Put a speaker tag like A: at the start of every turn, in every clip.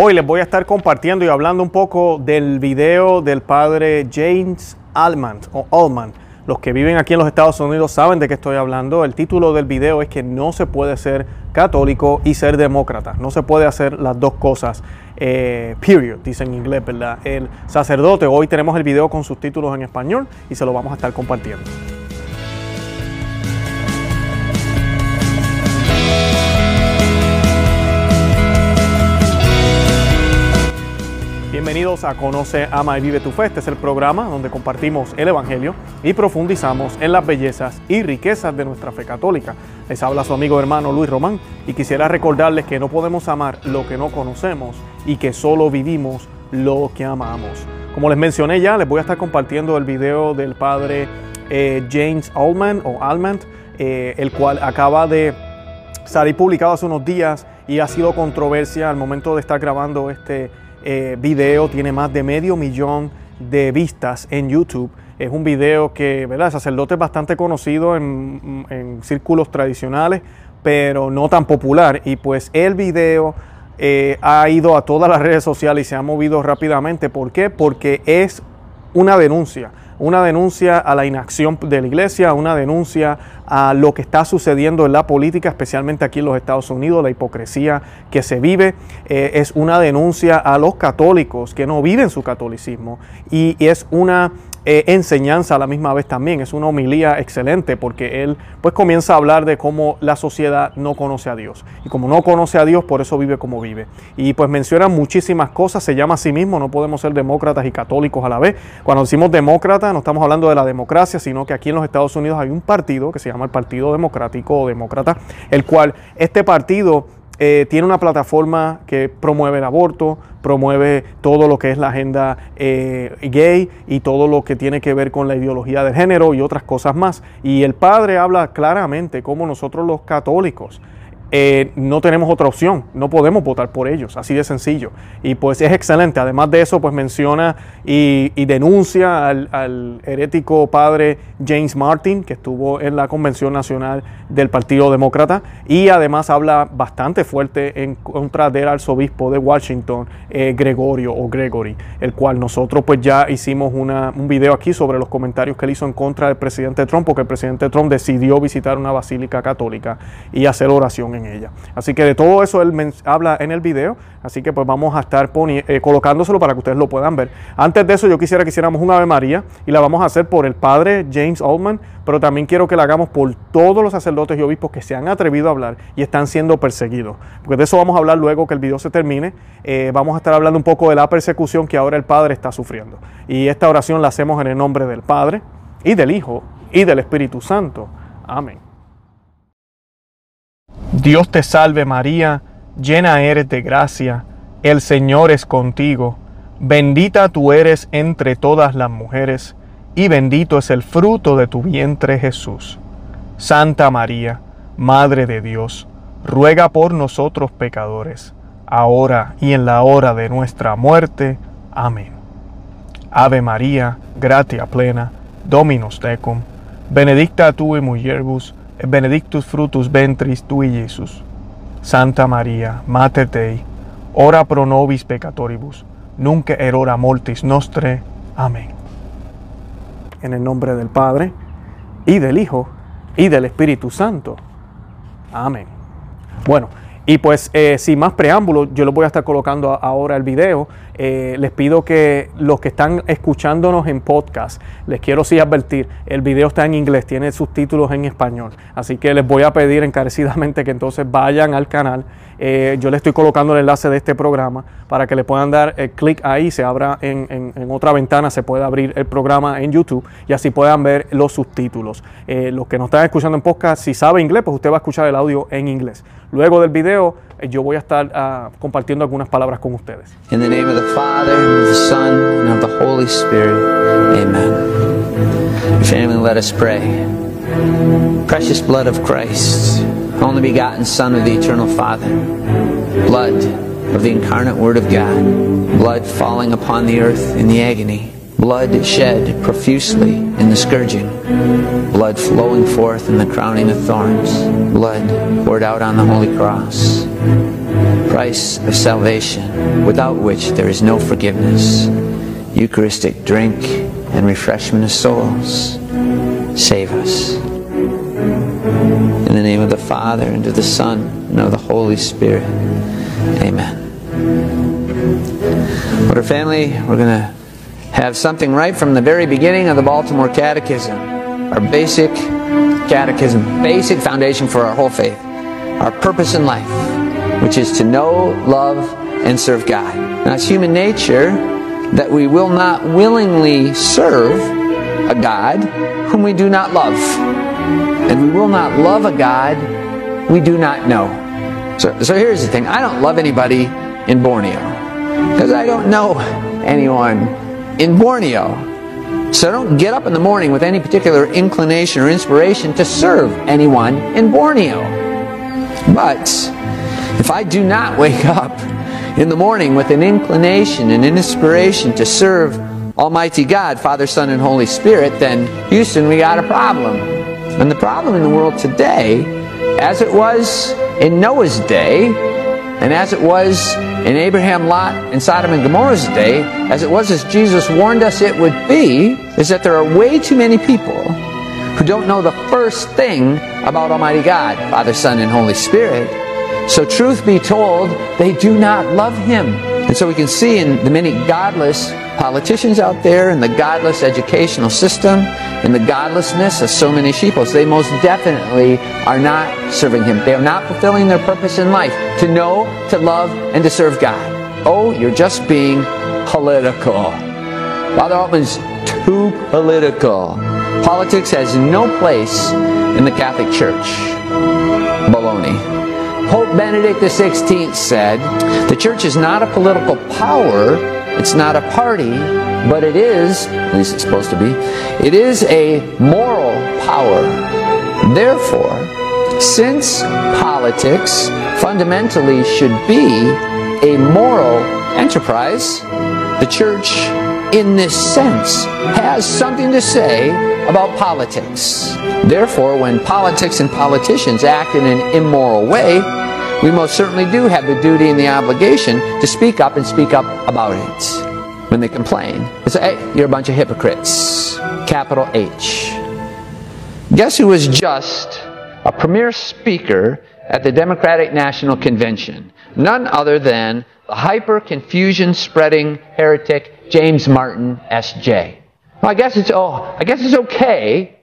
A: Hoy les voy a estar compartiendo y hablando un poco del video del padre James Allman o Los que viven aquí en los Estados Unidos saben de qué estoy hablando. El título del video es que no se puede ser católico y ser demócrata. No se puede hacer las dos cosas. Eh, period, dice en inglés, ¿verdad? El sacerdote. Hoy tenemos el video con sus títulos en español y se lo vamos a estar compartiendo. Bienvenidos a Conoce, Ama y Vive tu Fe. Este es el programa donde compartimos el Evangelio y profundizamos en las bellezas y riquezas de nuestra fe católica. Les habla su amigo hermano Luis Román y quisiera recordarles que no podemos amar lo que no conocemos y que solo vivimos lo que amamos. Como les mencioné ya, les voy a estar compartiendo el video del padre eh, James Allman o Allman eh, el cual acaba de salir publicado hace unos días y ha sido controversia al momento de estar grabando este eh, video, tiene más de medio millón de vistas en YouTube. Es un video que, ¿verdad? El sacerdote es bastante conocido en, círculos tradicionales, pero no tan popular. Y pues el video eh, ha ido a todas las redes sociales y se ha movido rápidamente. ¿Por qué? Porque es una denuncia, una denuncia a la inacción de la iglesia, una denuncia a lo que está sucediendo en la política, especialmente aquí en los Estados Unidos, la hipocresía que se vive, eh, es una denuncia a los católicos que no viven su catolicismo y es una eh, enseñanza a la misma vez también. Es una homilía excelente porque él pues comienza a hablar de cómo la sociedad no conoce a Dios. Y como no conoce a Dios, por eso vive como vive. Y pues menciona muchísimas cosas, se llama a sí mismo, no podemos ser demócratas y católicos a la vez. Cuando decimos demócrata, no estamos hablando de la democracia, sino que aquí en los Estados Unidos hay un partido que se llama el Partido Democrático o Demócrata, el cual este partido eh, tiene una plataforma que promueve el aborto, promueve todo lo que es la agenda eh, gay y todo lo que tiene que ver con la ideología de género y otras cosas más. Y el padre habla claramente como nosotros los católicos eh, no tenemos otra opción, no podemos votar por ellos, así de sencillo. Y pues es excelente, además de eso, pues menciona y, denuncia al, herético padre James Martin, que estuvo en la Convención Nacional del Partido Demócrata, y además habla bastante fuerte en contra del arzobispo de Washington, eh, Gregorio o Gregory, el cual nosotros pues ya hicimos una, un video aquí sobre los comentarios que él hizo en contra del presidente Trump, porque el presidente Trump decidió visitar una basílica católica y hacer oración ella. Así que de todo eso él habla en el video, así que pues vamos a estar eh, colocándoselo para que ustedes lo puedan ver. Antes de eso yo quisiera que hiciéramos un Ave María y la vamos a hacer por el padre James Altman, pero también quiero que la hagamos por todos los sacerdotes y obispos que se han atrevido a hablar y están siendo perseguidos. Porque de eso vamos a hablar luego que el video se termine. Eh, vamos a estar hablando un poco de la persecución que ahora el padre está sufriendo. Y esta oración la hacemos en el nombre del Padre y del Hijo y del Espíritu Santo. Amén. Dios te salve María, llena eres de gracia, el Señor es contigo, bendita tú eres entre todas las mujeres, y bendito es el fruto de tu vientre Jesús. Santa María, Madre de Dios, ruega por nosotros pecadores, ahora y en la hora de nuestra muerte. Amén. Ave María, gratia plena, Dominus tecum, benedicta tu y benedictus frutus ventris tui, Iesus. Santa María, Mater Dei, ora pro nobis peccatoribus, nunc hora mortis nostre. Amén. En el nombre del Padre, y del Hijo, y del Espíritu Santo. Amén. Bueno, y pues eh, sin más preámbulos, yo les voy a estar colocando ahora el video. Eh, les pido que los que están escuchándonos en podcast, les quiero sí advertir, el video está en inglés, tiene subtítulos en español. Así que les voy a pedir encarecidamente que entonces vayan al canal eh, yo le estoy colocando el enlace de este programa para que le puedan dar eh, clic ahí, se abra en, otra ventana, se puede abrir el programa en YouTube y así puedan ver los subtítulos. Eh, los que nos están escuchando en podcast, si sabe inglés, pues usted va a escuchar el audio en inglés. Luego del video, yo voy a estar ah, compartiendo algunas palabras con ustedes. Son, Amen. let us pray. Precious blood of Christ. only begotten Son of the Eternal Father, blood of the incarnate Word of God, blood falling upon the earth in the agony, blood shed profusely in the scourging, blood flowing forth in the crowning of thorns, blood poured out on the Holy Cross, price of salvation, without which there is no forgiveness, Eucharistic drink and refreshment of souls. Save us the name of the Father, and of the Son, and of the Holy Spirit. Amen. What a family, we're going to have something right from the very beginning of the Baltimore Catechism, our basic catechism, basic foundation for our whole faith, our purpose in life, which is to know, love, and serve God. Now, it's human nature that we will not willingly serve a God whom we do not love and we will not love a God we do not know. So, so here's the thing I don't love anybody in Borneo because I don't know anyone in Borneo. So don't get up in the morning with any particular inclination or inspiration to serve anyone in Borneo. But if I do not wake up in the morning with an inclination and an inspiration to serve Almighty God, Father, Son, and Holy Spirit, then Houston, we got a problem. And the problem in the world today, as it was in Noah's day, and as it was in Abraham, Lot, and Sodom and Gomorrah's day, as it was as Jesus warned us it would be, is that there are way too many people who don't know the first thing about Almighty God, Father, Son, and Holy Spirit. So, truth be told, they do not love Him. And so we can see in the many godless politicians out there and the godless educational system and the godlessness of so many sheepos. They most definitely are not serving Him. They are not fulfilling their purpose in life to know, to love, and to serve God. Oh, you're just being political. Father Altman's too political. Politics has no place in the Catholic Church. Baloney. Pope Benedict XVI said, The church is not a political power it's not a party, but it is, at least it's supposed to be, it is a moral power. Therefore, since politics fundamentally should be a moral enterprise, the church, in this sense, has something to say about politics. Therefore, when politics and politicians act in an immoral way, we most certainly do have the duty and the obligation to speak up and speak up about it. When they complain, they say, hey, you're a bunch of hypocrites. Capital H. Guess who was just a premier speaker at the Democratic National Convention? None other than the hyper confusion spreading heretic James Martin, SJ. Well, I guess it's oh, I guess it's okay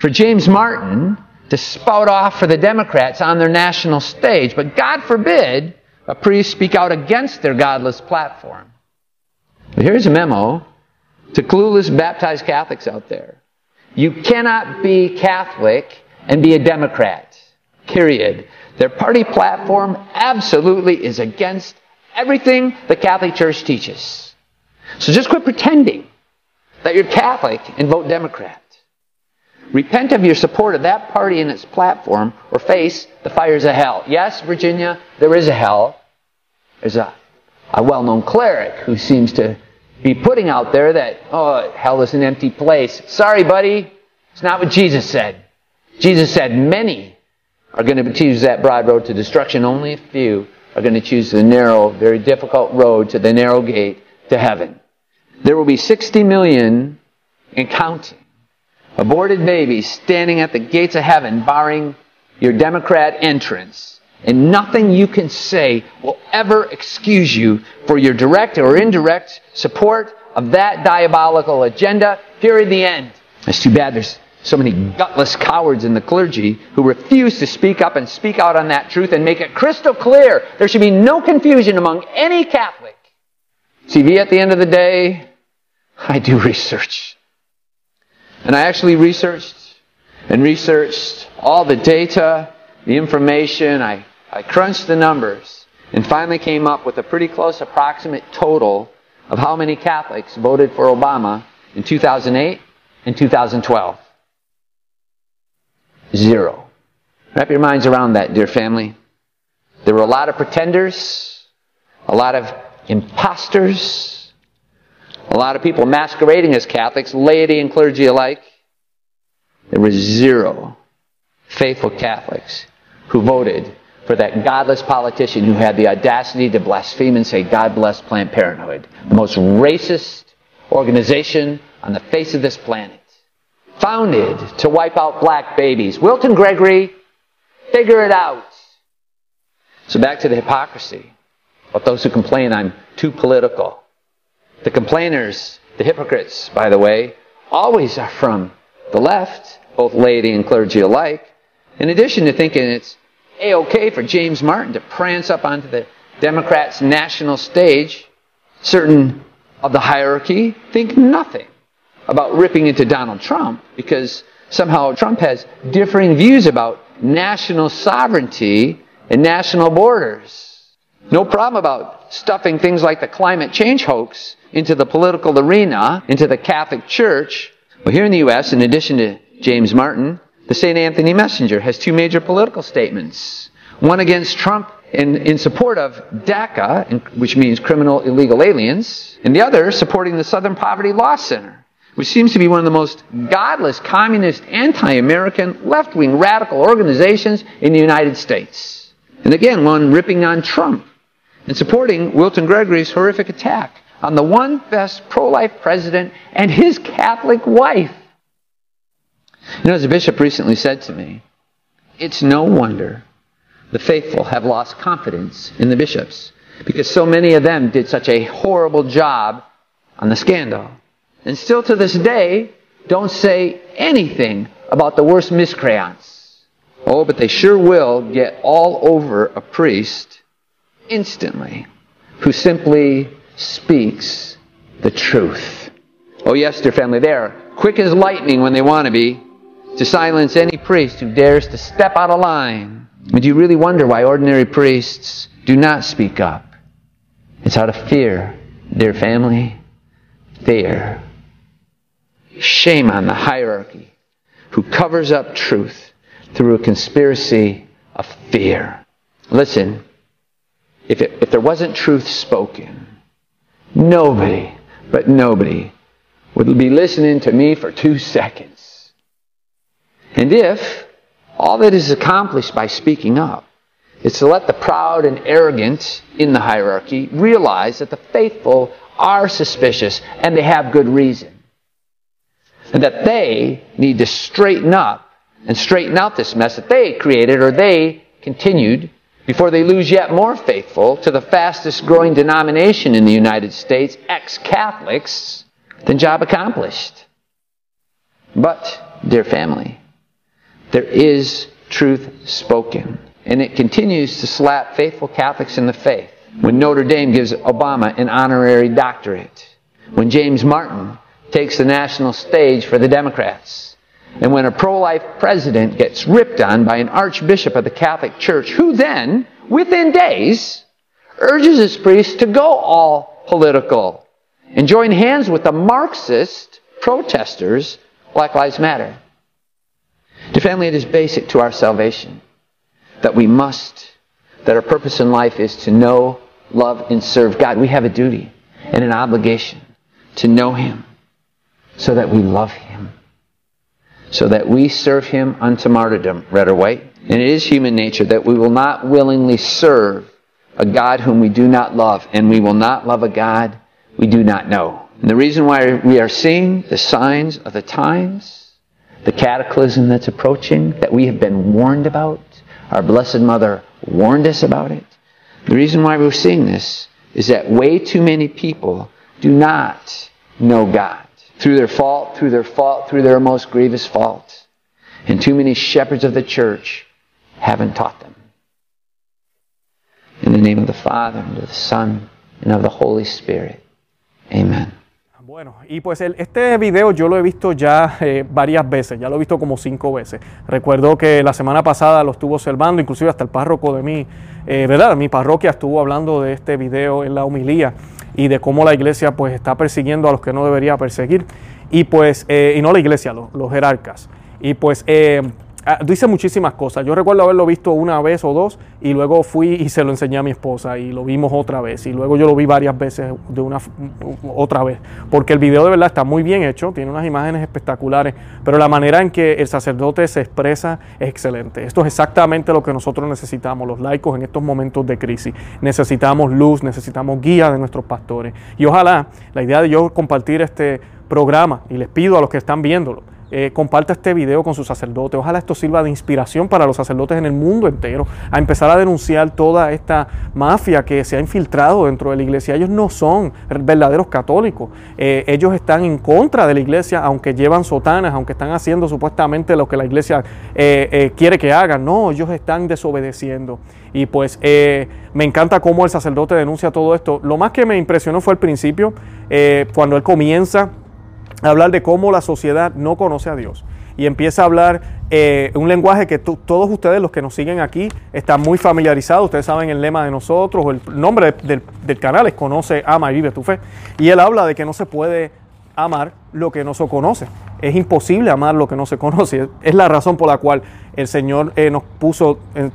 A: for James Martin to spout off for the Democrats on their national stage, but God forbid a priest speak out against their godless platform. But here's a memo to clueless baptized Catholics out there. You cannot be Catholic and be a Democrat. Period. Their party platform absolutely is against everything the Catholic Church teaches. So just quit pretending that you're Catholic and vote Democrat. Repent of your support of that party and its platform, or face the fires of hell. Yes, Virginia, there is a hell. There's a, a well known cleric who seems to be putting out there that, oh, hell is an empty place. Sorry, buddy, it's not what Jesus said. Jesus said many are going to choose that broad road to destruction, only a few are going to choose the narrow, very difficult road to the narrow gate to heaven. There will be 60 million and counting aborted babies standing at the gates of heaven barring your Democrat entrance. And nothing you can say will ever excuse you for your direct or indirect support of that diabolical agenda. in The end. It's too bad there's so many gutless cowards in the clergy who refuse to speak up and speak out on that truth and make it crystal clear. There should be no confusion among any Catholic. See, at the end of the day, I do research. And I actually researched and researched all the data, the information. I, I crunched the numbers and finally came up with a pretty close approximate total of how many Catholics voted for Obama in 2008 and 2012. Zero. Wrap your minds around that, dear family. There were a lot of pretenders, a lot of imposters, a lot of people masquerading as Catholics, laity and clergy alike. There were zero faithful Catholics who voted for that godless politician who had the audacity to blaspheme and say, God bless Planned Parenthood, the most racist organization on the face of this planet, founded to wipe out black babies. Wilton Gregory, figure it out. So back to the hypocrisy But those who complain I'm too political. The complainers, the hypocrites, by the way, always are from the left, both laity and clergy alike. In addition to thinking it's a okay for James Martin to prance up onto the Democrats' national stage, certain of the hierarchy think nothing about ripping into Donald Trump because somehow Trump has differing views about national sovereignty and national borders. No problem about stuffing things like the climate change hoax into the political arena, into the Catholic Church. Well, here in the U.S., in addition to James Martin, the St. Anthony Messenger has two major political statements. One against Trump in, in support of DACA, which means criminal illegal aliens, and the other supporting the Southern Poverty Law Center, which seems to be one of the most godless, communist, anti-American, left-wing radical organizations in the United States. And again, one ripping on Trump in supporting Wilton Gregory's horrific attack on the one best pro life president and his Catholic wife. You know, as a bishop recently said to me, it's no wonder the faithful have lost confidence in the bishops because so many of them did such a horrible job on the scandal. And still to this day, don't say anything about the worst miscreants. Oh, but they sure will get all over a priest instantly who simply speaks the truth. Oh, yes, dear family, they are quick as lightning when they want to be to silence any priest who dares to step out of line. And do you really wonder why ordinary priests do not speak up? It's out of fear, dear family. Fear. Shame on the hierarchy who covers up truth through a conspiracy of fear. Listen if, it, if there wasn't truth spoken, nobody, but nobody, would be listening to me for two seconds. And if all that is accomplished by speaking up is to let the proud and arrogant in the hierarchy realize that the faithful are suspicious and they have good reason, and that they need to straighten up and straighten out this mess that they created or they continued before they lose yet more faithful to the fastest growing denomination in the United States, ex Catholics, then job accomplished. But, dear family, there is truth spoken, and it continues to slap faithful Catholics in the face. When Notre Dame gives Obama an honorary doctorate, when James Martin takes the national stage for the Democrats, and when a pro life president gets ripped on by an archbishop of the Catholic Church, who then, within days, urges his priests to go all political and join hands with the Marxist protesters, Black Lives Matter. Dear family, it is basic to our salvation that we must, that our purpose in life is to know, love, and serve God. We have a duty and an obligation to know Him so that we love Him so that we serve him unto martyrdom, red or white. And it is human nature that we will not willingly serve a God whom we do not love, and we will not love a God we do not know. And the reason why we are seeing the signs of the times, the cataclysm that's approaching, that we have been warned about, our Blessed Mother warned us about it. The reason why we're seeing this is that way too many people do not know God. through their fault, through their fault, through their most grievous fault. And too many shepherds of the church haven't taught them. In the name of the Father, and of the Son, and of the Holy Spirit. Amen. Bueno, y pues el, este video yo lo he visto ya eh, varias veces, ya lo he visto como cinco veces. Recuerdo que la semana pasada lo estuvo observando, inclusive hasta el párroco de mi, eh, ¿verdad? Mi parroquia estuvo hablando de este video en la homilía y de cómo la iglesia pues está persiguiendo a los que no debería perseguir y pues, eh, y no la iglesia, los, jerarcas. Y pues eh, Ah, dice muchísimas cosas. Yo recuerdo haberlo visto una vez o dos y luego fui y se lo enseñé a mi esposa y lo vimos otra vez y luego yo lo vi varias veces de una otra vez, porque el video de verdad está muy bien hecho, tiene unas imágenes espectaculares, pero la manera en que el sacerdote se expresa es excelente. Esto es exactamente lo que nosotros necesitamos los laicos en estos momentos de crisis. Necesitamos luz, necesitamos guía de nuestros pastores. Y ojalá la idea de yo compartir este programa y les pido a los que están viéndolo eh, comparta este video con su sacerdote. Ojalá esto sirva de inspiración para los sacerdotes en el mundo entero, a empezar a denunciar toda esta mafia que se ha infiltrado dentro de la iglesia. Ellos no son verdaderos católicos, eh, ellos están en contra de la iglesia, aunque llevan sotanas, aunque están haciendo supuestamente lo que la iglesia eh, eh, quiere que haga. No, ellos están desobedeciendo. Y pues me encanta cómo el sacerdote denuncia todo esto. Lo más que me impresionó fue al principio, cuando él comienza hablar de cómo la sociedad no conoce a Dios. Y empieza a hablar eh, un lenguaje que todos ustedes, los que nos siguen aquí, están muy familiarizados. Ustedes saben el lema de nosotros, el nombre del, canal es Conoce, Ama y Vive tu Fe. Y él habla de que no se puede amar lo que no se conoce. Es imposible amar lo que no se conoce. Es la razón por la cual el Señor eh, nos puso eh,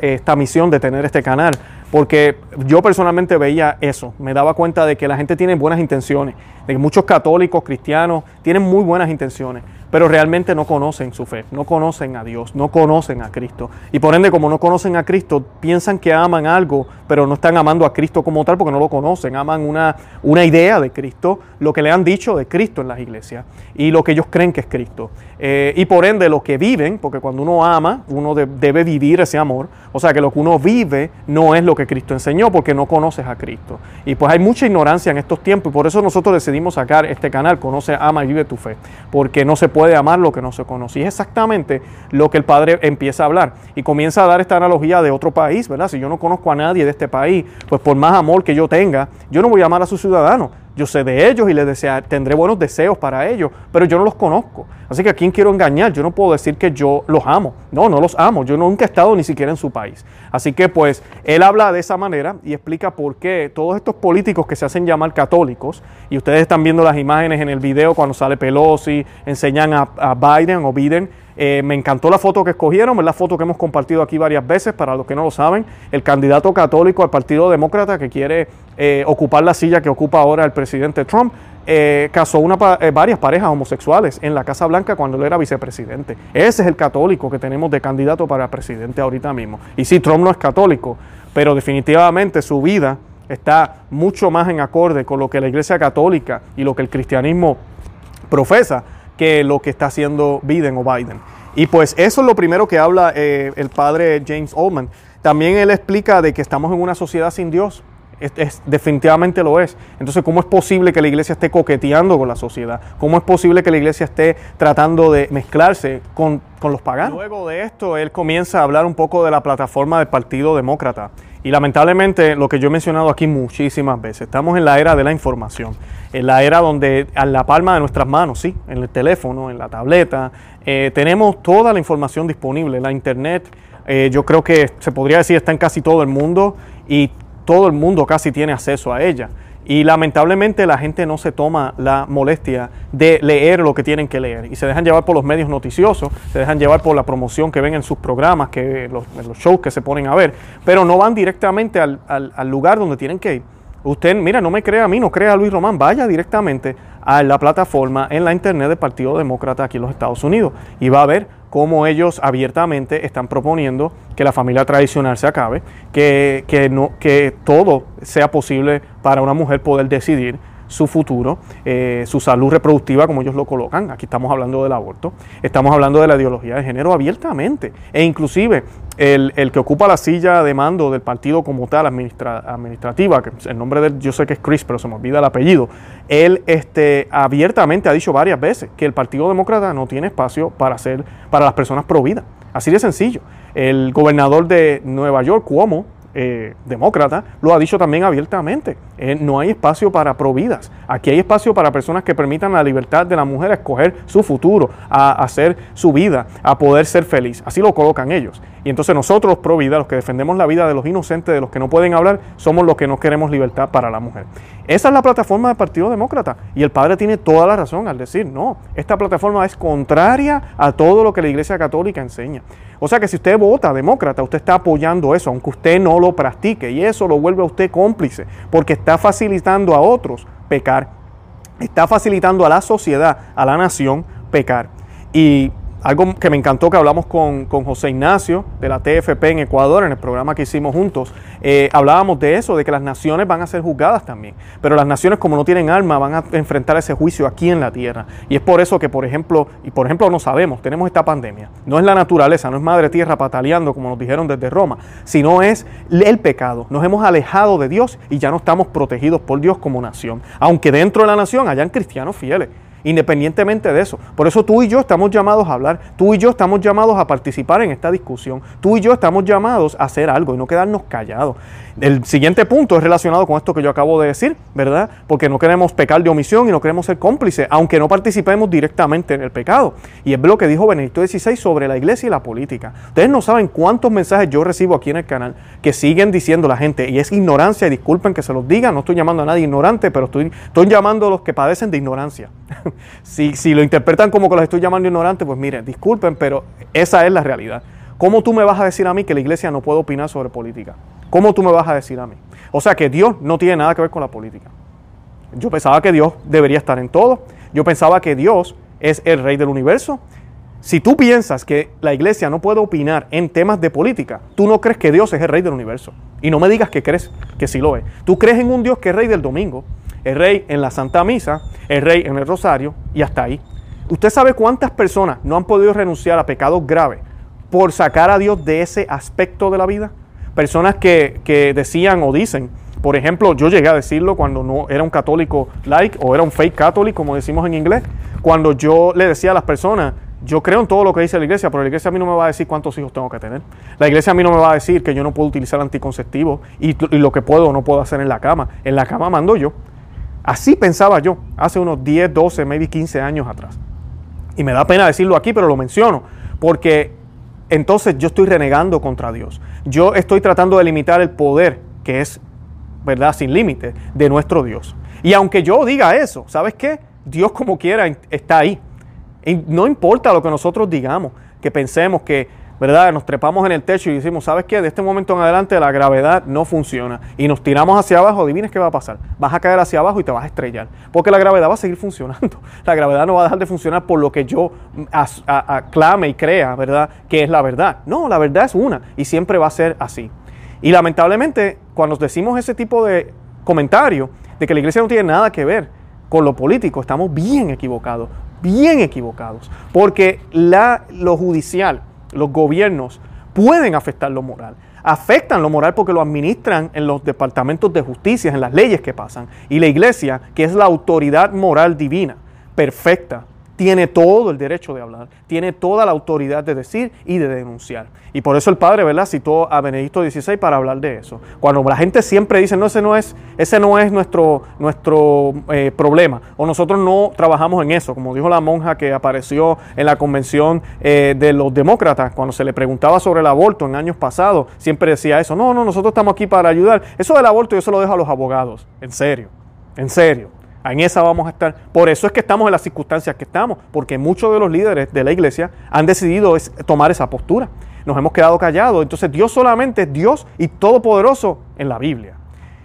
A: esta misión de tener este canal porque yo personalmente veía eso, me daba cuenta de que la gente tiene buenas intenciones, de que muchos católicos, cristianos, tienen muy buenas intenciones, pero realmente no conocen su fe, no conocen a Dios, no conocen a Cristo. Y por ende, como no conocen a Cristo, piensan que aman algo, pero no están amando a Cristo como tal porque no lo conocen, aman una, una idea de Cristo, lo que le han dicho de Cristo en las iglesias y lo que ellos creen que es Cristo. Eh, y por ende, lo que viven, porque cuando uno ama, uno debe vivir ese amor, o sea que lo que uno vive no es lo que Cristo enseñó porque no conoces a Cristo. Y pues hay mucha ignorancia en estos tiempos y por eso nosotros decidimos sacar este canal, Conoce, Ama y Vive tu Fe, porque no se puede puede amar lo que no se conoce. Y es exactamente lo que el padre empieza a hablar y comienza a dar esta analogía de otro país, ¿verdad? Si yo no conozco a nadie de este país, pues por más amor que yo tenga, yo no voy a amar a su ciudadano yo sé de ellos y les desea, tendré buenos deseos para ellos, pero yo no los conozco. Así que a quién quiero engañar, yo no puedo decir que yo los amo. No, no los amo, yo nunca he estado ni siquiera en su país. Así que pues él habla de esa manera y explica por qué todos estos políticos que se hacen llamar católicos, y ustedes están viendo las imágenes en el video cuando sale Pelosi, enseñan a, a Biden o Biden, eh, me encantó la foto que escogieron, es la foto que hemos compartido aquí varias veces, para los que no lo saben, el candidato católico al Partido Demócrata que quiere eh, ocupar la silla que ocupa ahora el presidente Trump. Eh, casó varias parejas homosexuales en la Casa Blanca cuando él era vicepresidente. Ese es el católico que tenemos de candidato para presidente ahorita mismo. Y sí, Trump no es católico, pero definitivamente su vida está mucho más en acorde con lo que la Iglesia Católica y lo que el cristianismo profesa que lo que está haciendo Biden o Biden. Y pues eso es lo primero que habla eh, el padre James Oldman. También él explica de que estamos en una sociedad sin Dios definitivamente lo es. Entonces, ¿cómo es posible que la iglesia esté coqueteando con la sociedad? ¿Cómo es posible que la iglesia esté tratando de mezclarse con, los paganos? Luego de esto, él comienza a hablar un poco de la plataforma del Partido Demócrata. Y lamentablemente, lo que yo he mencionado aquí muchísimas veces, estamos en la era de la información, en la era donde a la palma de nuestras manos, sí, en el teléfono, en la tableta, eh, tenemos toda la información disponible, la internet. Eh, yo creo que se podría decir está en casi todo el mundo y todo el mundo casi tiene acceso a ella. Y lamentablemente la gente no se toma la molestia de leer lo que tienen que leer. Y se dejan llevar por los medios noticiosos, se dejan llevar por la promoción que ven en sus programas, que eh, los, shows que se ponen a ver, pero no van directamente al, al lugar donde tienen que ir. Usted, mira, no me crea a mí, no crea a Luis Román, vaya directamente a la plataforma en la internet del Partido Demócrata aquí en los Estados Unidos y va a ver cómo ellos abiertamente están proponiendo que la familia tradicional se acabe, que, no, que todo sea posible para una mujer poder decidir, su futuro, eh, su salud reproductiva, como ellos lo colocan. Aquí estamos hablando del aborto, estamos hablando de la ideología de género abiertamente. E inclusive el, que ocupa la silla de mando del partido como tal administrativa, que el nombre del yo sé que es Chris, pero se me olvida el apellido, él este, abiertamente ha dicho varias veces que el Partido Demócrata no tiene espacio para, para las personas pro vida. Así de sencillo. El gobernador de Nueva York, Cuomo, eh, demócrata, lo ha dicho también abiertamente. Eh, no hay espacio para providas. Aquí hay espacio para personas que permitan la libertad de la mujer a escoger su futuro, a, hacer su vida, a poder ser feliz. Así lo colocan ellos. Y entonces nosotros, providas, los que defendemos la vida de los inocentes, de los que no pueden hablar, somos los que no queremos libertad para la mujer. Esa es la plataforma del Partido Demócrata. Y el padre tiene toda la razón al decir, no, esta plataforma es contraria a todo lo que la Iglesia Católica enseña. O sea que si usted vota demócrata, usted está apoyando eso, aunque usted no lo practique. Y eso lo vuelve a usted cómplice, porque está facilitando a otros pecar. Está facilitando a la sociedad, a la nación, pecar. Y algo que me encantó que hablamos con, José Ignacio de la TFP en Ecuador, en el programa que hicimos juntos, eh, hablábamos de eso, de que las naciones van a ser juzgadas también, pero las naciones como no tienen alma van a enfrentar ese juicio aquí en la tierra. Y es por eso que, por ejemplo, y por ejemplo no sabemos, tenemos esta pandemia. No es la naturaleza, no es madre tierra pataleando como nos dijeron desde Roma, sino es el pecado. Nos hemos alejado de Dios y ya no estamos protegidos por Dios como nación, aunque dentro de la nación hayan cristianos fieles independientemente de eso. Por eso tú y yo estamos llamados a hablar, tú y yo estamos llamados a participar en esta discusión, tú y yo estamos llamados a hacer algo y no quedarnos callados. El siguiente punto es relacionado con esto que yo acabo de decir, ¿verdad? Porque no queremos pecar de omisión y no queremos ser cómplices, aunque no participemos directamente en el pecado. Y es lo que dijo Benedicto XVI sobre la iglesia y la política. Ustedes no saben cuántos mensajes yo recibo aquí en el canal que siguen diciendo la gente, y es ignorancia, y disculpen que se los diga, no estoy llamando a nadie ignorante, pero estoy, estoy llamando a los que padecen de ignorancia. si, lo interpretan como que los estoy llamando ignorantes, pues miren, disculpen, pero esa es la realidad. ¿Cómo tú me vas a decir a mí que la iglesia no puede opinar sobre política? ¿Cómo tú me vas a decir a mí? O sea que Dios no tiene nada que ver con la política. Yo pensaba que Dios debería estar en todo. Yo pensaba que Dios es el rey del universo. Si tú piensas que la iglesia no puede opinar en temas de política, tú no crees que Dios es el rey del universo. Y no me digas que crees que sí lo es. Tú crees en un Dios que es rey del domingo el rey en la Santa Misa, el rey en el Rosario y hasta ahí. ¿Usted sabe cuántas personas no han podido renunciar a pecados graves por sacar a Dios de ese aspecto de la vida? Personas que, decían o dicen, por ejemplo, yo llegué a decirlo cuando no era un católico like o era un fake católico, como decimos en inglés, cuando yo le decía a las personas, yo creo en todo lo que dice la iglesia, pero la iglesia a mí no me va a decir cuántos hijos tengo que tener. La iglesia a mí no me va a decir que yo no puedo utilizar anticonceptivos y lo que puedo o no puedo hacer en la cama. En la cama mando yo. Así pensaba yo hace unos 10, 12, maybe 15 años atrás. Y me da pena decirlo aquí, pero lo menciono, porque entonces yo estoy renegando contra Dios. Yo estoy tratando de limitar el poder que es, ¿verdad?, sin límite de nuestro Dios. Y aunque yo diga eso, ¿sabes qué? Dios como quiera está ahí. no importa lo que nosotros digamos, que pensemos que ¿verdad? Nos trepamos en el techo y decimos, ¿sabes qué? De este momento en adelante la gravedad no funciona. Y nos tiramos hacia abajo, ¿Adivinas qué va a pasar. Vas a caer hacia abajo y te vas a estrellar. Porque la gravedad va a seguir funcionando. La gravedad no va a dejar de funcionar por lo que yo aclame y crea, ¿verdad? Que es la verdad. No, la verdad es una y siempre va a ser así. Y lamentablemente, cuando decimos ese tipo de comentario de que la iglesia no tiene nada que ver con lo político, estamos bien equivocados, bien equivocados. Porque la, lo judicial, los gobiernos pueden afectar lo moral. Afectan lo moral porque lo administran en los departamentos de justicia, en las leyes que pasan. Y la iglesia, que es la autoridad moral divina, perfecta, tiene todo el derecho de hablar, tiene toda la autoridad de decir y de denunciar. Y por eso el padre, ¿verdad?, citó a Benedicto XVI para hablar de eso. Cuando la gente siempre dice, no, ese no es, ese no es nuestro, nuestro eh, problema, o nosotros no trabajamos en eso, como dijo la monja que apareció en la convención eh, de los demócratas, cuando se le preguntaba sobre el aborto en años pasados, siempre decía eso, no, no, nosotros estamos aquí para ayudar. Eso del aborto yo se lo dejo a los abogados, en serio, en serio. En esa vamos a estar. Por eso es que estamos en las circunstancias que estamos, porque muchos de los líderes de la iglesia han decidido tomar esa postura. Nos hemos quedado callados. Entonces Dios solamente es Dios y todopoderoso en la Biblia.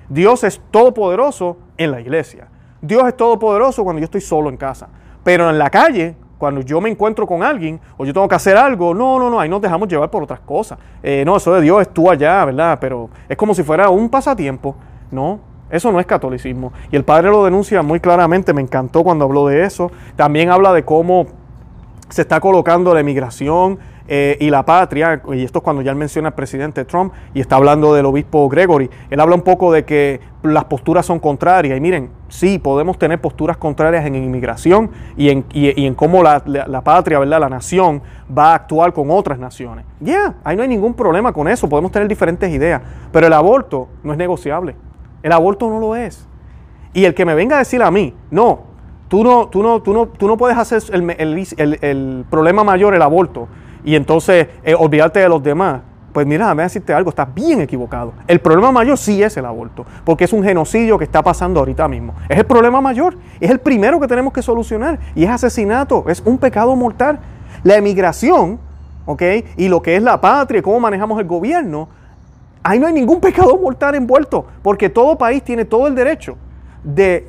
A: Dios es todopoderoso en la iglesia. Dios es todopoderoso cuando yo estoy solo en casa. Pero en la calle, cuando yo me encuentro con alguien o yo tengo que hacer algo, no, no, no, ahí nos dejamos llevar por otras cosas. Eh, no, eso de Dios es tú allá, ¿verdad? Pero es como si fuera un pasatiempo. No, eso no es catolicismo. Y el padre lo denuncia muy claramente, me encantó cuando habló de eso. También habla de cómo se está colocando la emigración eh, y la patria, y esto es cuando ya él menciona al presidente Trump y está hablando del obispo Gregory, él habla un poco de que las posturas son contrarias. Y miren, sí, podemos tener posturas contrarias en inmigración y en, cómo la, patria, la nación, va a actuar con otras naciones. Ya, ahí no hay ningún problema con eso, podemos tener diferentes ideas, pero el aborto no es negociable. El aborto no lo es. Y el que me venga a decir a mí, no, tú no, tú no, tú no, tú no puedes hacer el, problema mayor, el aborto, y entonces eh, olvidarte de los demás. Pues mira, me voy a decirte algo, estás bien equivocado. El problema mayor sí es el aborto, porque es un genocidio que está pasando ahorita mismo. Es el problema mayor, es el primero que tenemos que solucionar, y es asesinato, es un pecado mortal. La emigración, ¿ok? Y lo que es la patria, cómo manejamos el gobierno, Ahí no hay ningún pecado mortal envuelto, porque todo país tiene todo el derecho de,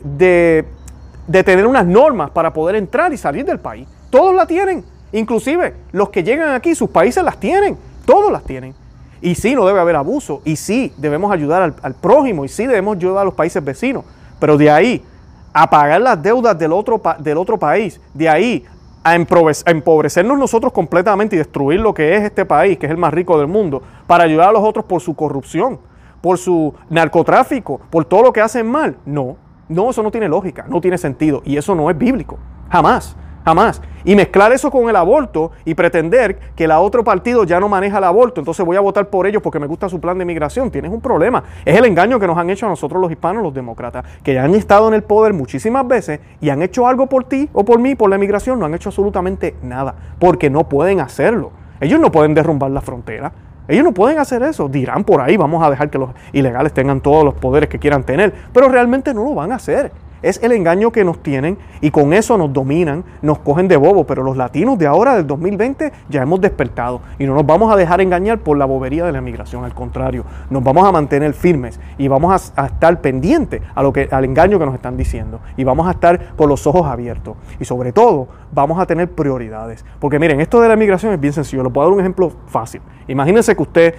A: tener unas normas para poder entrar y salir del país. Todos la tienen, inclusive los que llegan aquí, sus países las tienen, todos las tienen. Y sí, no debe haber abuso, y sí, debemos ayudar al, prójimo, y sí, debemos ayudar a los países vecinos, pero de ahí a pagar las deudas del otro, del otro país, de ahí a empobrecernos nosotros completamente y destruir lo que es este país, que es el más rico del mundo, para ayudar a los otros por su corrupción, por su narcotráfico, por todo lo que hacen mal. No, no, eso no tiene lógica, no tiene sentido y eso no es bíblico, jamás. Jamás. Y mezclar eso con el aborto y pretender que el otro partido ya no maneja el aborto, entonces voy a votar por ellos porque me gusta su plan de inmigración. Tienes un problema. Es el engaño que nos han hecho a nosotros los hispanos, los demócratas, que han estado en el poder muchísimas veces y han hecho algo por ti o por mí, por la migración. No han hecho absolutamente nada porque no pueden hacerlo. Ellos no pueden derrumbar la frontera. Ellos no pueden hacer eso. Dirán por ahí, vamos a dejar que los ilegales tengan todos los poderes que quieran tener, pero realmente no lo van a hacer es el engaño que nos tienen y con eso nos dominan, nos cogen de bobo, pero los latinos de ahora, del 2020, ya hemos despertado y no nos vamos a dejar engañar por la bobería de la migración, al contrario, nos vamos a mantener firmes y vamos a, estar pendientes a lo que, al engaño que nos están diciendo y vamos a estar con los ojos abiertos y sobre todo vamos a tener prioridades, porque miren, esto de la migración es bien sencillo, les puedo dar un ejemplo fácil. Imagínense que usted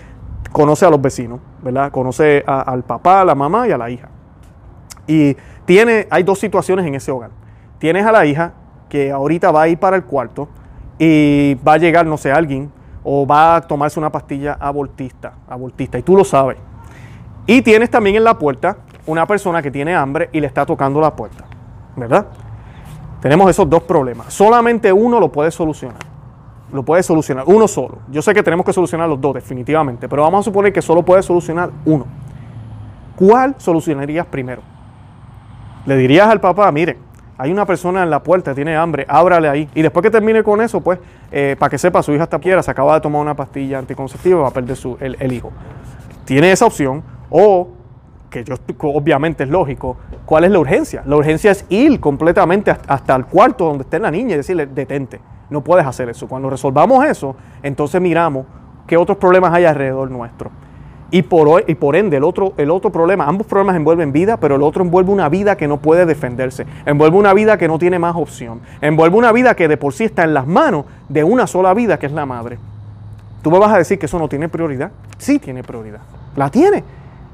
A: conoce a los vecinos, ¿verdad? Conoce al papá, a la mamá y a la hija. Y hay dos situaciones en ese hogar. Tienes a la hija que ahorita va a ir para el cuarto y va a llegar, no sé, alguien o va a tomarse una pastilla abortista, abortista, y tú lo sabes. Y tienes también en la puerta una persona que tiene hambre y le está tocando la puerta, ¿verdad? Tenemos esos dos problemas. Solamente uno lo puede solucionar. Lo puede solucionar, uno solo. Yo sé que tenemos que solucionar los dos, definitivamente, pero vamos a suponer que solo puede solucionar uno. ¿Cuál solucionarías primero? le dirías al papá, mire, hay una persona en la puerta, tiene hambre, ábrale ahí. Y después que termine con eso, pues, eh, para que sepa, su hija está quiera, se acaba de tomar una pastilla anticonceptiva, va a perder su, el, el hijo. Tiene esa opción. O que yo obviamente es lógico, ¿cuál es la urgencia? La urgencia es ir completamente hasta el cuarto donde esté la niña y decirle, detente, no puedes hacer eso. Cuando resolvamos eso, entonces miramos qué otros problemas hay alrededor nuestro. Y por, y por ende, el otro, el otro problema, ambos problemas envuelven vida, pero el otro envuelve una vida que no puede defenderse, envuelve una vida que no tiene más opción, envuelve una vida que de por sí está en las manos de una sola vida, que es la madre. Tú me vas a decir que eso no tiene prioridad. Sí tiene prioridad. La tiene.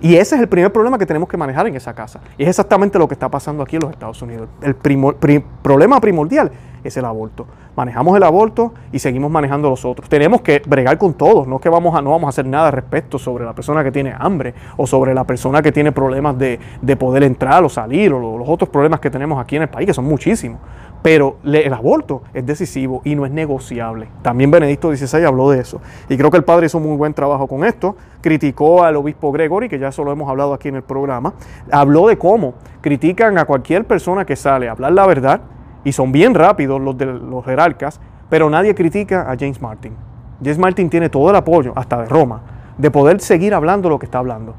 A: Y ese es el primer problema que tenemos que manejar en esa casa. Y es exactamente lo que está pasando aquí en los Estados Unidos. El primer problema primordial es el aborto. Manejamos el aborto y seguimos manejando los otros. Tenemos que bregar con todos, no es que vamos a, no vamos a hacer nada al respecto sobre la persona que tiene hambre o sobre la persona que tiene problemas de, poder entrar o salir o los otros problemas que tenemos aquí en el país, que son muchísimos. Pero el aborto es decisivo y no es negociable. También Benedicto XVI habló de eso. Y creo que el padre hizo muy buen trabajo con esto. Criticó al obispo Gregory, que ya eso lo hemos hablado aquí en el programa. Habló de cómo critican a cualquier persona que sale a hablar la verdad y son bien rápidos los de los jerarcas, pero nadie critica a James Martin. James Martin tiene todo el apoyo, hasta de Roma, de poder seguir hablando lo que está hablando.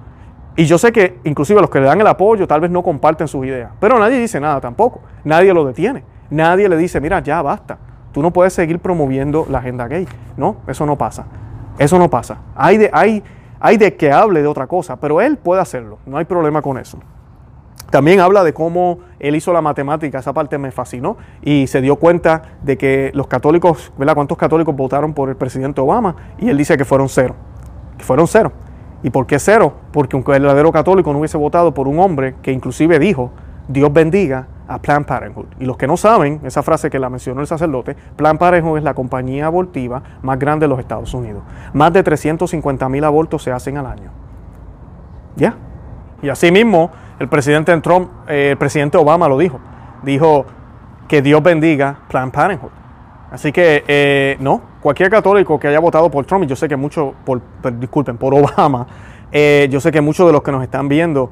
A: Y yo sé que inclusive los que le dan el apoyo tal vez no comparten sus ideas, pero nadie dice nada tampoco, nadie lo detiene, nadie le dice, mira, ya basta, tú no puedes seguir promoviendo la agenda gay. No, eso no pasa, eso no pasa. Hay de, hay de que hable de otra cosa, pero él puede hacerlo, no hay problema con eso. También habla de cómo él hizo la matemática, esa parte me fascinó, y se dio cuenta de que los católicos, ¿verdad? ¿Cuántos católicos votaron por el presidente Obama? Y él dice que fueron cero, que fueron cero. ¿Y por qué cero? Porque un verdadero católico no hubiese votado por un hombre que inclusive dijo, Dios bendiga a Planned Parenthood. Y los que no saben, esa frase que la mencionó el sacerdote, Planned Parenthood es la compañía abortiva más grande de los Estados Unidos. Más de 350 mil abortos se hacen al año. ¿Ya? Y asimismo, el presidente Trump, eh, el presidente Obama lo dijo. Dijo que Dios bendiga Planned Parenthood. Así que eh, no, cualquier católico que haya votado por Trump, y yo sé que muchos, por, disculpen, por Obama, eh, yo sé que muchos de los que nos están viendo,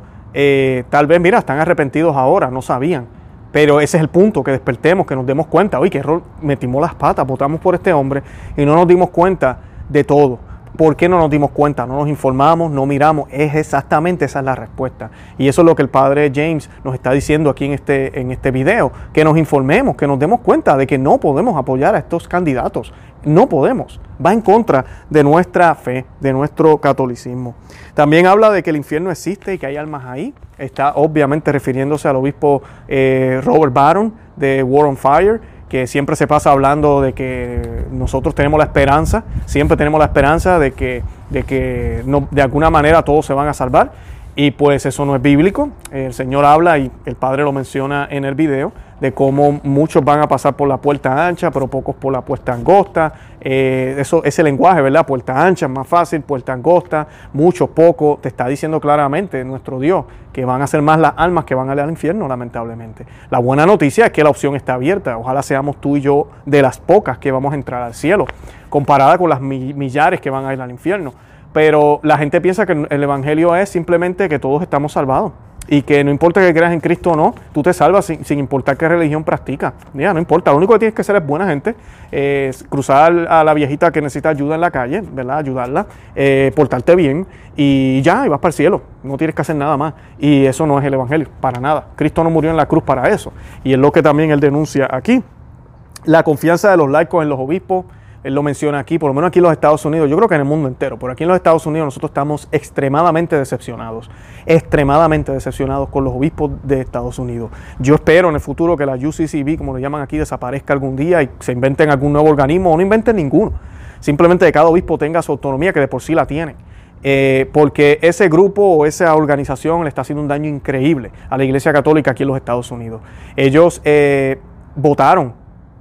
A: tal vez, mira, están arrepentidos ahora, no sabían. Pero ese es el punto, que despertemos, que nos demos cuenta, uy, que error, metimos las patas, votamos por este hombre y no nos dimos cuenta de todo. ¿Por qué no nos dimos cuenta? No nos informamos, no miramos. Es exactamente esa es la respuesta. Y eso es lo que el padre James nos está diciendo aquí en este, en este video. Que nos informemos, que nos demos cuenta de que no podemos apoyar a estos candidatos. No podemos. Va en contra de nuestra fe, de nuestro catolicismo. También habla de que el infierno existe y que hay almas ahí. Está obviamente refiriéndose al obispo eh, Robert Barron de War on Fire que siempre se pasa hablando de que nosotros tenemos la esperanza, siempre tenemos la esperanza de que, de que de alguna manera todos se van a salvar. Y pues eso no es bíblico. El Señor habla y el Padre lo menciona en el video de cómo muchos van a pasar por la puerta ancha, pero pocos por la puerta angosta. Eh, eso, ese lenguaje, ¿verdad? Puerta ancha es más fácil, puerta angosta, muchos, pocos, te está diciendo claramente nuestro Dios que van a ser más las almas que van a ir al infierno, lamentablemente. La buena noticia es que la opción está abierta. Ojalá seamos tú y yo de las pocas que vamos a entrar al cielo, comparada con las millares que van a ir al infierno. Pero la gente piensa que el Evangelio es simplemente que todos estamos salvados y que no importa que creas en Cristo o no, tú te salvas sin, importar qué religión practicas. mira no importa, lo único que tienes que hacer es buena gente, eh, cruzar a la viejita que necesita ayuda en la calle, ¿verdad? Ayudarla, eh, portarte bien y ya, y vas para el cielo, no tienes que hacer nada más. Y eso no es el Evangelio, para nada. Cristo no murió en la cruz para eso. Y es lo que también él denuncia aquí. La confianza de los laicos en los obispos, él lo menciona aquí, por lo menos aquí en los Estados Unidos, yo creo que en el mundo entero, pero aquí en los Estados Unidos nosotros estamos extremadamente decepcionados, extremadamente decepcionados con los obispos de Estados Unidos. Yo espero en el futuro que la UCCB, como lo llaman aquí, desaparezca algún día y se inventen algún nuevo organismo o no inventen ninguno. Simplemente que cada obispo tenga su autonomía, que de por sí la tiene. Eh, porque ese grupo o esa organización le está haciendo un daño increíble a la Iglesia Católica aquí en los Estados Unidos. Ellos eh, votaron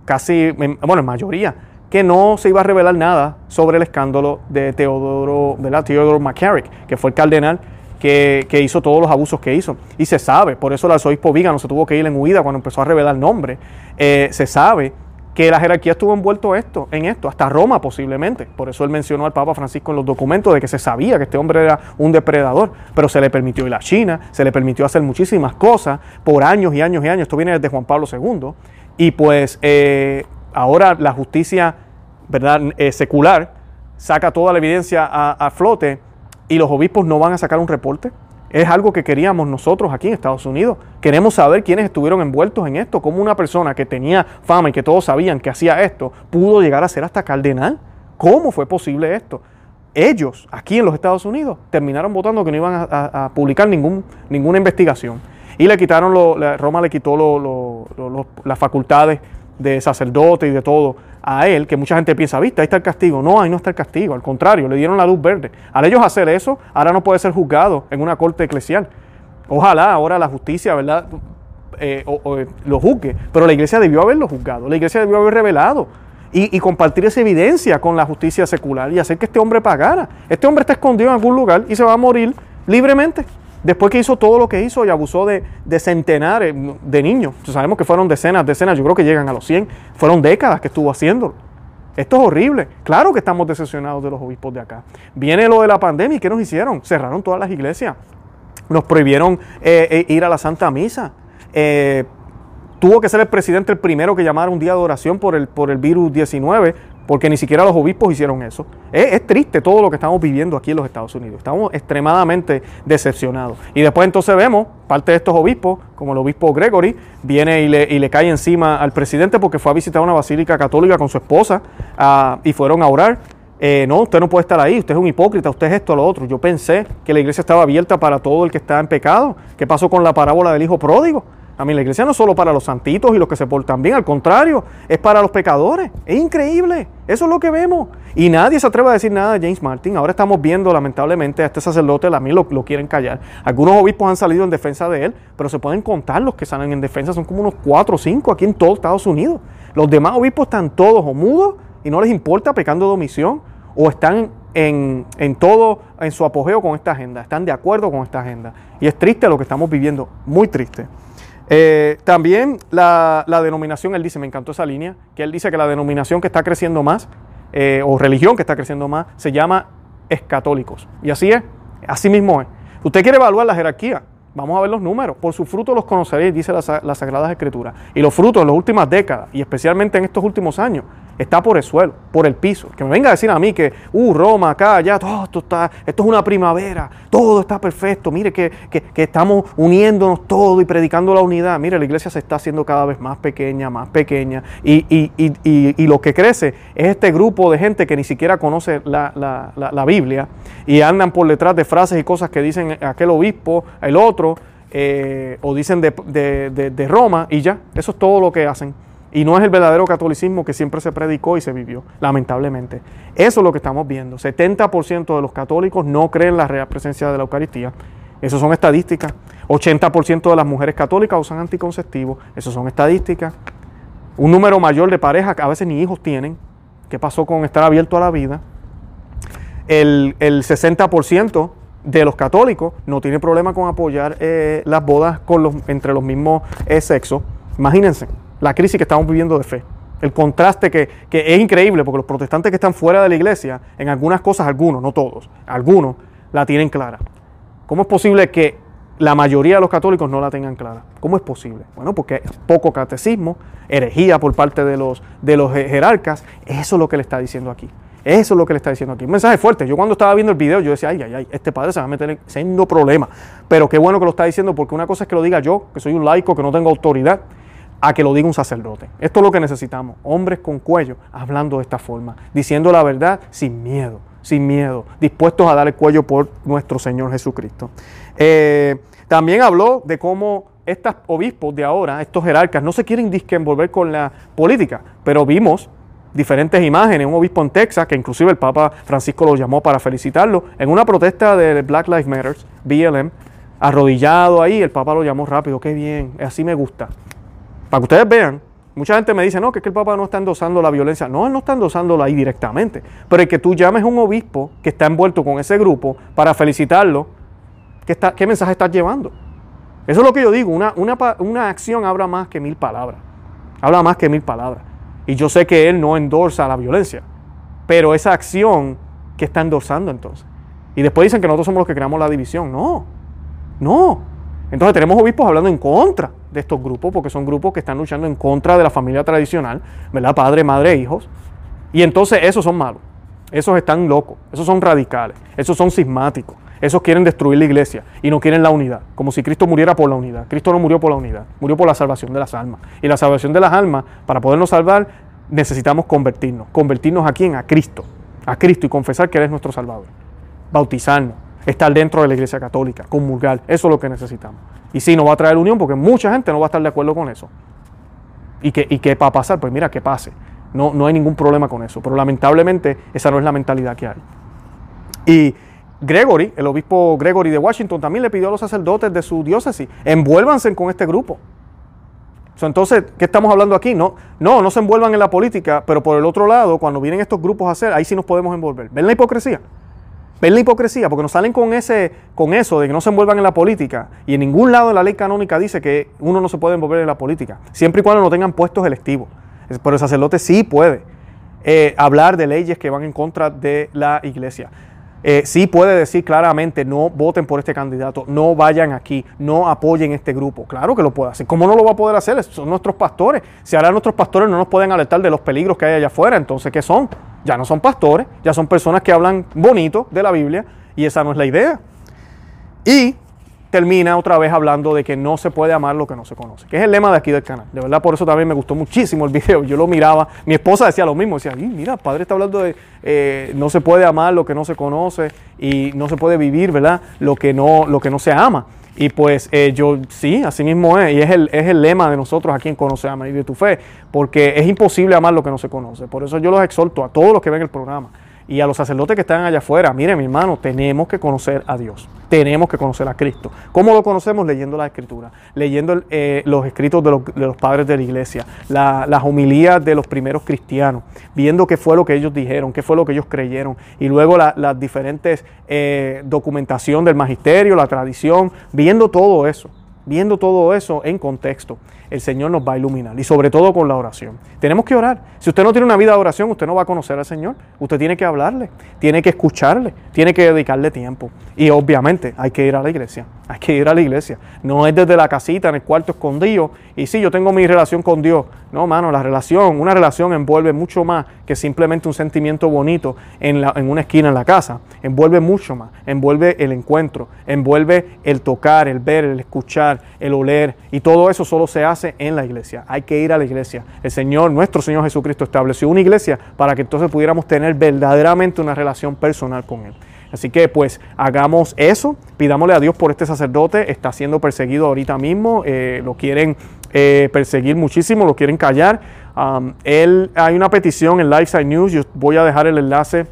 A: casi, bueno, en mayoría, que no se iba a revelar nada sobre el escándalo de Teodoro, ¿verdad? Teodoro McCarrick, que fue el cardenal que, hizo todos los abusos que hizo. Y se sabe, por eso el arzobispo no se tuvo que ir en huida cuando empezó a revelar nombre. Eh, se sabe que la jerarquía estuvo envuelto esto, en esto, hasta Roma posiblemente. Por eso él mencionó al Papa Francisco en los documentos de que se sabía que este hombre era un depredador, pero se le permitió ir a China, se le permitió hacer muchísimas cosas por años y años y años. Esto viene desde Juan Pablo II. Y pues eh, ahora la justicia ¿verdad? Eh, secular saca toda la evidencia a, flote y los obispos no van a sacar un reporte. Es algo que queríamos nosotros aquí en Estados Unidos. Queremos saber quiénes estuvieron envueltos en esto, cómo una persona que tenía fama y que todos sabían que hacía esto pudo llegar a ser hasta cardenal. ¿Cómo fue posible esto? Ellos, aquí en los Estados Unidos, terminaron votando que no iban a, publicar ninguna investigación. Y le quitaron, Roma le quitó las facultades de sacerdote y de todo a él, que mucha gente piensa, viste, ahí está el castigo. No, ahí no está el castigo, al contrario, le dieron la luz verde. Al ellos hacer eso, ahora no puede ser juzgado en una corte eclesial. Ojalá ahora la justicia, ¿verdad? Eh, eh, lo juzgue, pero la iglesia debió haberlo juzgado, la iglesia debió haber revelado y, y, compartir esa evidencia con la justicia secular y hacer que este hombre pagara. Este hombre está escondido en algún lugar y se va a morir libremente. Después que hizo todo lo que hizo y abusó de, centenares de niños, sabemos que fueron decenas, decenas, yo creo que llegan a los 100, fueron décadas que estuvo haciéndolo. Esto es horrible. Claro que estamos decepcionados de los obispos de acá. Viene lo de la pandemia y ¿qué nos hicieron? Cerraron todas las iglesias, nos prohibieron eh, eh, ir a la Santa Misa. Eh, tuvo que ser el presidente el primero que llamara un día de oración por el, por el virus 19, porque ni siquiera los obispos hicieron eso. Es, triste todo lo que estamos viviendo aquí en los Estados Unidos. Estamos extremadamente decepcionados. Y después entonces vemos parte de estos obispos, como el obispo Gregory, viene y le, cae encima al presidente porque fue a visitar una basílica católica con su esposa ah, y fueron a orar. Eh, no, usted no puede estar ahí, usted es un hipócrita, usted es esto, o lo otro. Yo pensé que la iglesia estaba abierta para todo el que está en pecado. ¿Qué pasó con la parábola del hijo pródigo? A mí la iglesia no es solo para los santitos y los que se portan bien, al contrario, es para los pecadores. Es increíble, eso es lo que vemos. Y nadie se atreve a decir nada de James Martin. Ahora estamos viendo, lamentablemente, a este sacerdote, a mí lo, lo quieren callar. Algunos obispos han salido en defensa de él, pero se pueden contar los que salen en defensa, son como unos cuatro o cinco aquí en todo Estados Unidos. Los demás obispos están todos o mudos y no les importa pecando de omisión o están en, en, todo, en su apogeo con esta agenda, están de acuerdo con esta agenda. Y es triste lo que estamos viviendo, muy triste. Eh, también la, denominación, él dice, me encantó esa línea, que él dice que la denominación que está creciendo más, eh, o religión que está creciendo más, se llama escatólicos. Y así es, así mismo es. Usted quiere evaluar la jerarquía, vamos a ver los números. Por sus fruto los conoceréis, dice las la Sagradas Escrituras. Y los frutos en las últimas décadas, y especialmente en estos últimos años, está por el suelo, por el piso. Que me venga a decir a mí que, uh, Roma, acá, allá, todo esto está, esto es una primavera, todo está perfecto, mire que, que, estamos uniéndonos todo y predicando la unidad. Mire, la iglesia se está haciendo cada vez más pequeña, más pequeña, y, y, y, y lo que crece es este grupo de gente que ni siquiera conoce la, la, la, Biblia y andan por detrás de frases y cosas que dicen aquel obispo, el otro, eh, o dicen de, de, de Roma, y ya, eso es todo lo que hacen. Y no es el verdadero catolicismo que siempre se predicó y se vivió, lamentablemente. Eso es lo que estamos viendo. 70% de los católicos no creen la real presencia de la Eucaristía. Esas son estadísticas. 80% de las mujeres católicas usan anticonceptivos. Esas son estadísticas. Un número mayor de parejas que a veces ni hijos tienen. ¿Qué pasó con estar abierto a la vida? El, 60% de los católicos no tiene problema con apoyar eh, las bodas entre los mismos eh, sexos. Imagínense la crisis que estamos viviendo de fe. El contraste que, es increíble, porque los protestantes que están fuera de la iglesia, en algunas cosas, algunos, no todos, algunos, la tienen clara. ¿Cómo es posible que la mayoría de los católicos no la tengan clara? ¿Cómo es posible? Bueno, porque poco catecismo, herejía por parte de los, de los jerarcas, eso es lo que le está diciendo aquí. Eso es lo que le está diciendo aquí. Un mensaje fuerte. Yo cuando estaba viendo el video, yo decía, ay, ay, ay, este padre se va a meter siendo problema. Pero qué bueno que lo está diciendo, porque una cosa es que lo diga yo, que soy un laico, que no tengo autoridad, a que lo diga un sacerdote. Esto es lo que necesitamos, hombres con cuello hablando de esta forma, diciendo la verdad sin miedo, sin miedo, dispuestos a dar el cuello por nuestro Señor Jesucristo. Eh, también habló de cómo estos obispos de ahora, estos jerarcas, no se quieren disque con la política, pero vimos diferentes imágenes, un obispo en Texas, que inclusive el Papa Francisco lo llamó para felicitarlo, en una protesta de Black Lives Matter, BLM, arrodillado ahí, el Papa lo llamó rápido, qué bien, así me gusta. Para que ustedes vean, mucha gente me dice, no, que, es que el Papa no está endosando la violencia. No, él no está endosándola ahí directamente. Pero el que tú llames a un obispo que está envuelto con ese grupo para felicitarlo, ¿qué, mensaje estás llevando? Eso es lo que yo digo, una, una, acción habla más que mil palabras. Habla más que mil palabras. Y yo sé que él no endorsa la violencia, pero esa acción que está endosando entonces. Y después dicen que nosotros somos los que creamos la división. No, no. Entonces tenemos obispos hablando en contra de estos grupos, porque son grupos que están luchando en contra de la familia tradicional, ¿verdad? Padre, madre, hijos. Y entonces esos son malos, esos están locos, esos son radicales, esos son sismáticos, esos quieren destruir la iglesia y no quieren la unidad, como si Cristo muriera por la unidad. Cristo no murió por la unidad, murió por la salvación de las almas. Y la salvación de las almas, para podernos salvar, necesitamos convertirnos. ¿Convertirnos a quién? A Cristo. A Cristo y confesar que Él es nuestro Salvador. Bautizarnos, estar dentro de la iglesia católica, comulgar, eso es lo que necesitamos. Y sí, no va a traer unión porque mucha gente no va a estar de acuerdo con eso. ¿Y qué, y qué va a pasar? Pues mira, que pase. No, no hay ningún problema con eso. Pero lamentablemente esa no es la mentalidad que hay. Y Gregory, el obispo Gregory de Washington, también le pidió a los sacerdotes de su diócesis, envuélvanse con este grupo. Entonces, ¿qué estamos hablando aquí? No, no, no se envuelvan en la política, pero por el otro lado, cuando vienen estos grupos a hacer, ahí sí nos podemos envolver. ¿Ven la hipocresía? Es la hipocresía? Porque nos salen con, ese, con eso de que no se envuelvan en la política. Y en ningún lado de la ley canónica dice que uno no se puede envolver en la política, siempre y cuando no tengan puestos electivos. Pero el sacerdote sí puede eh, hablar de leyes que van en contra de la iglesia. Eh, sí puede decir claramente, no voten por este candidato, no vayan aquí, no apoyen este grupo. Claro que lo puede hacer. ¿Cómo no lo va a poder hacer? Son nuestros pastores. Si ahora nuestros pastores no nos pueden alertar de los peligros que hay allá afuera, entonces ¿qué son? ya no son pastores, ya son personas que hablan bonito de la Biblia y esa no es la idea. Y termina otra vez hablando de que no se puede amar lo que no se conoce, que es el lema de aquí del canal. De verdad, por eso también me gustó muchísimo el video. Yo lo miraba, mi esposa decía lo mismo, decía, mira, padre está hablando de eh, no se puede amar lo que no se conoce y no se puede vivir, ¿verdad? Lo que no, lo que no se ama. Y pues eh, yo sí, así mismo es. Y es el, es el lema de nosotros aquí en Conoce, a y de tu Fe, porque es imposible amar lo que no se conoce. Por eso yo los exhorto a todos los que ven el programa y a los sacerdotes que están allá afuera, mire mi hermano, tenemos que conocer a Dios, tenemos que conocer a Cristo. ¿Cómo lo conocemos? Leyendo la Escritura, leyendo eh, los escritos de los, padres de la iglesia, las homilías de los primeros cristianos, viendo qué fue lo que ellos dijeron, qué fue lo que ellos creyeron, y luego las diferentes eh, documentación del magisterio, la tradición, viendo todo eso viendo todo eso en contexto, el Señor nos va a iluminar y sobre todo con la oración. Tenemos que orar. Si usted no tiene una vida de oración, usted no va a conocer al Señor. Usted tiene que hablarle, tiene que escucharle, tiene que dedicarle tiempo. Y obviamente hay que ir a la iglesia. Hay que ir a la iglesia. No es desde la casita, en el cuarto escondido. Y sí, yo tengo mi relación con Dios. No, mano, la relación, una relación envuelve mucho más que simplemente un sentimiento bonito en, la, en una esquina en la casa. Envuelve mucho más. Envuelve el encuentro, envuelve el tocar, el ver, el escuchar, el oler. Y todo eso solo se hace en la iglesia. Hay que ir a la iglesia. El Señor, nuestro Señor Jesucristo, estableció una iglesia para que entonces pudiéramos tener verdaderamente una relación personal con Él. Así que pues hagamos eso, pidámosle a Dios por este sacerdote, está siendo perseguido ahorita mismo, eh, lo quieren eh, perseguir muchísimo, lo quieren callar. Um, él, hay una petición en Lifeside News, yo voy a dejar el enlace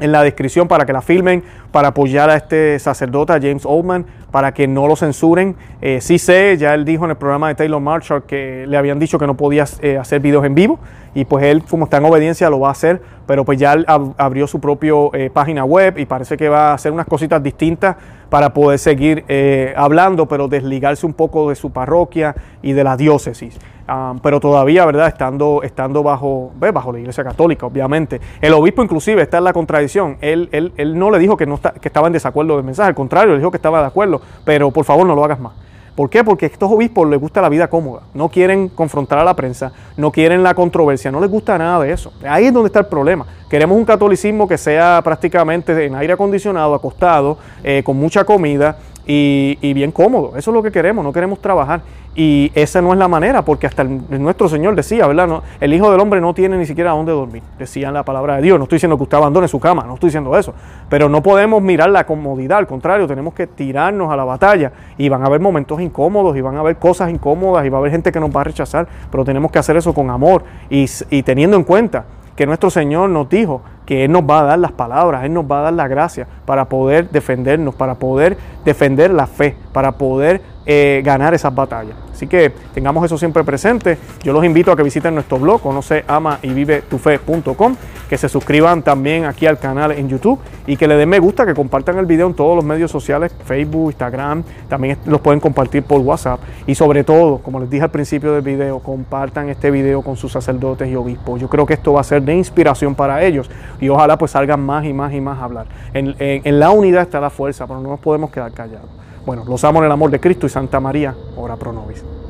A: en la descripción para que la filmen para apoyar a este sacerdote, James Oldman, para que no lo censuren. Eh, sí sé, ya él dijo en el programa de Taylor Marshall que le habían dicho que no podía eh, hacer videos en vivo y pues él, como está en obediencia, lo va a hacer, pero pues ya abrió su propia eh, página web y parece que va a hacer unas cositas distintas para poder seguir eh, hablando, pero desligarse un poco de su parroquia y de la diócesis. Ah, pero todavía, ¿verdad? Estando, estando bajo, bajo la Iglesia Católica, obviamente. El obispo inclusive, está en la contradicción, él, él, él no le dijo que no que estaba en desacuerdo del mensaje, al contrario, le dijo que estaba de acuerdo, pero por favor no lo hagas más. ¿Por qué? Porque a estos obispos les gusta la vida cómoda, no quieren confrontar a la prensa, no quieren la controversia, no les gusta nada de eso. Ahí es donde está el problema. Queremos un catolicismo que sea prácticamente en aire acondicionado, acostado, eh, con mucha comida, y, bien cómodo. Eso es lo que queremos, no queremos trabajar. Y esa no es la manera, porque hasta nuestro Señor decía, ¿verdad? el Hijo del Hombre no tiene ni siquiera dónde dormir, decía la palabra de Dios. No estoy diciendo que usted abandone su cama, no estoy diciendo eso. Pero no podemos mirar la comodidad, al contrario, tenemos que tirarnos a la batalla. Y van a haber momentos incómodos, y van a haber cosas incómodas, y va a haber gente que nos va a rechazar, pero tenemos que hacer eso con amor y, y teniendo en cuenta que nuestro Señor nos dijo que Él nos va a dar las palabras, Él nos va a dar la gracia para poder defendernos, para poder defender la fe, para poder eh, ganar esas batallas. Así que tengamos eso siempre presente. Yo los invito a que visiten nuestro blog, conoce ama y vive tu fe.com, que se suscriban también aquí al canal en YouTube y que le den me gusta, que compartan el video en todos los medios sociales, Facebook, Instagram, también los pueden compartir por WhatsApp y sobre todo, como les dije al principio del video, compartan este video con sus sacerdotes y obispos. Yo creo que esto va a ser de inspiración para ellos y ojalá pues salgan más y más y más a hablar. en la unidad está la fuerza, pero no nos podemos quedar callados. Bueno, los amo en el amor de Cristo y Santa María, ora pro nobis.